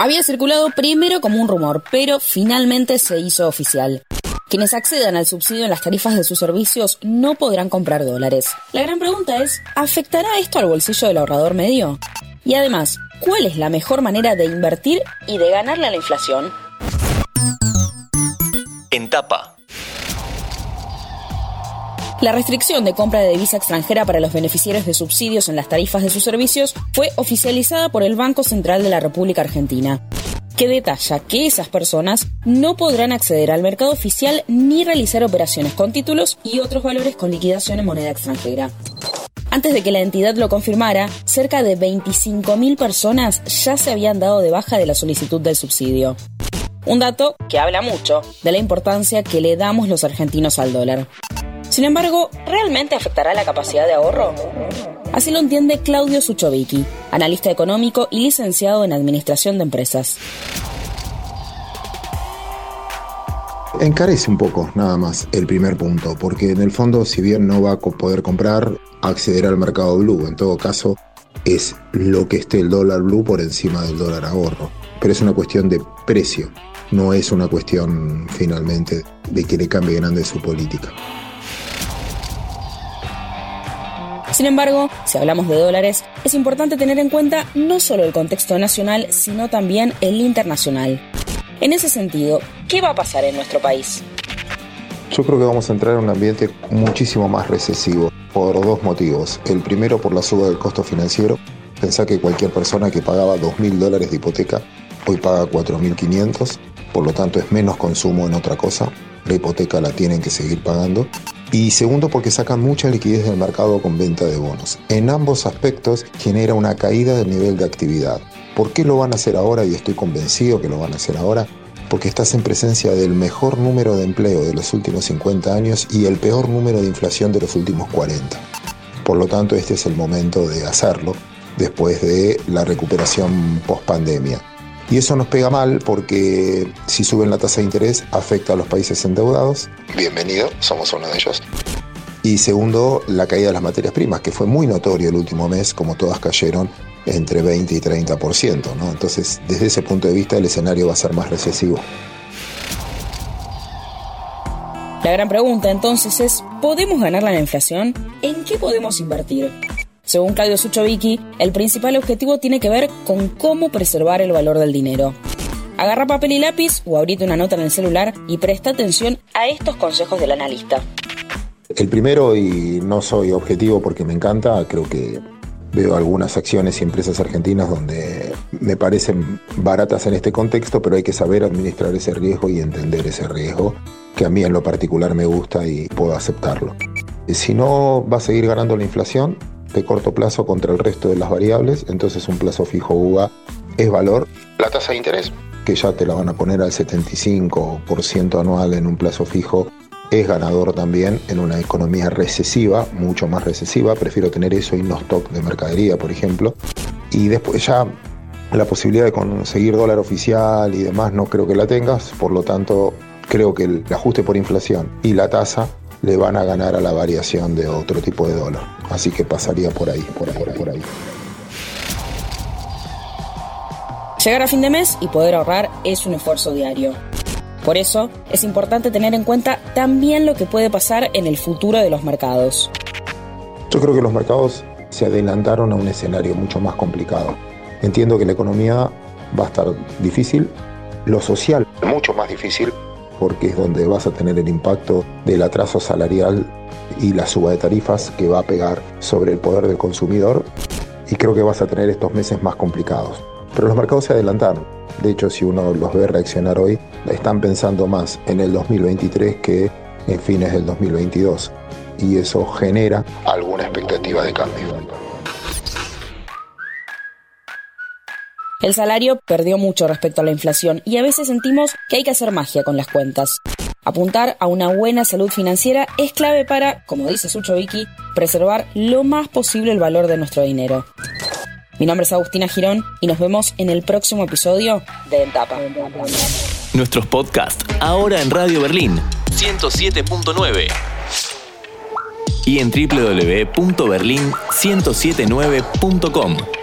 Había circulado primero como un rumor, pero finalmente se hizo oficial. Quienes accedan al subsidio en las tarifas de sus servicios no podrán comprar dólares. La gran pregunta es, ¿afectará esto al bolsillo del ahorrador medio? Y además, ¿cuál es la mejor manera de invertir y de ganarle a la inflación? En tapa. La restricción de compra de divisa extranjera para los beneficiarios de subsidios en las tarifas de sus servicios fue oficializada por el Banco Central de la República Argentina, que detalla que esas personas no podrán acceder al mercado oficial ni realizar operaciones con títulos y otros valores con liquidación en moneda extranjera. Antes de que la entidad lo confirmara, cerca de 25.000 personas ya se habían dado de baja de la solicitud del subsidio. Un dato que habla mucho de la importancia que le damos los argentinos al dólar. Sin embargo, ¿realmente afectará la capacidad de ahorro? Así lo entiende Claudio Suchovicki, analista económico y licenciado en Administración de Empresas. Encarece un poco, nada más, el primer punto, porque en el fondo, si bien no va a poder comprar, acceder al mercado blue, en todo caso, es lo que esté el dólar blue por encima del dólar ahorro. Pero es una cuestión de precio, no es una cuestión finalmente de que le cambie grande su política. Sin embargo, si hablamos de dólares, es importante tener en cuenta no solo el contexto nacional, sino también el internacional. En ese sentido, ¿qué va a pasar en nuestro país? Yo creo que vamos a entrar en un ambiente muchísimo más recesivo por dos motivos. El primero por la suba del costo financiero. Pensá que cualquier persona que pagaba 2.000 dólares de hipoteca hoy paga 4.500, por lo tanto es menos consumo en otra cosa. La hipoteca la tienen que seguir pagando. Y segundo, porque sacan mucha liquidez del mercado con venta de bonos. En ambos aspectos genera una caída del nivel de actividad. ¿Por qué lo van a hacer ahora? Y estoy convencido que lo van a hacer ahora. Porque estás en presencia del mejor número de empleo de los últimos 50 años y el peor número de inflación de los últimos 40. Por lo tanto, este es el momento de hacerlo después de la recuperación post pandemia. Y eso nos pega mal porque si suben la tasa de interés afecta a los países endeudados. Bienvenido, somos uno de ellos. Y segundo, la caída de las materias primas, que fue muy notorio el último mes, como todas cayeron entre 20 y 30%. ¿no? Entonces, desde ese punto de vista, el escenario va a ser más recesivo. La gran pregunta entonces es, ¿podemos ganar la inflación? ¿En qué podemos invertir? Según Claudio Suchovicki, el principal objetivo tiene que ver con cómo preservar el valor del dinero. Agarra papel y lápiz o abrite una nota en el celular y presta atención a estos consejos del analista. El primero, y no soy objetivo porque me encanta, creo que veo algunas acciones y empresas argentinas donde me parecen baratas en este contexto, pero hay que saber administrar ese riesgo y entender ese riesgo, que a mí en lo particular me gusta y puedo aceptarlo. Si no va a seguir ganando la inflación, de corto plazo contra el resto de las variables, entonces un plazo fijo UVA es valor. La tasa de interés, que ya te la van a poner al 75% anual en un plazo fijo, es ganador también en una economía recesiva, mucho más recesiva. Prefiero tener eso y no stock de mercadería, por ejemplo. Y después ya la posibilidad de conseguir dólar oficial y demás no creo que la tengas, por lo tanto creo que el ajuste por inflación y la tasa le van a ganar a la variación de otro tipo de dólar. Así que pasaría por ahí, por ahí, por ahí. Llegar a fin de mes y poder ahorrar es un esfuerzo diario. Por eso es importante tener en cuenta también lo que puede pasar en el futuro de los mercados. Yo creo que los mercados se adelantaron a un escenario mucho más complicado. Entiendo que la economía va a estar difícil, lo social mucho más difícil, porque es donde vas a tener el impacto del atraso salarial y la suba de tarifas que va a pegar sobre el poder del consumidor y creo que vas a tener estos meses más complicados. Pero los mercados se adelantaron. De hecho, si uno los ve reaccionar hoy, están pensando más en el 2023 que en fines del 2022. Y eso genera alguna expectativa de cambio. El salario perdió mucho respecto a la inflación y a veces sentimos que hay que hacer magia con las cuentas. Apuntar a una buena salud financiera es clave para, como dice Sucho Vicky, preservar lo más posible el valor de nuestro dinero. Mi nombre es Agustina Girón y nos vemos en el próximo episodio de Entapa. Nuestros podcasts ahora en Radio Berlín 107.9 y en www.berlin1079.com.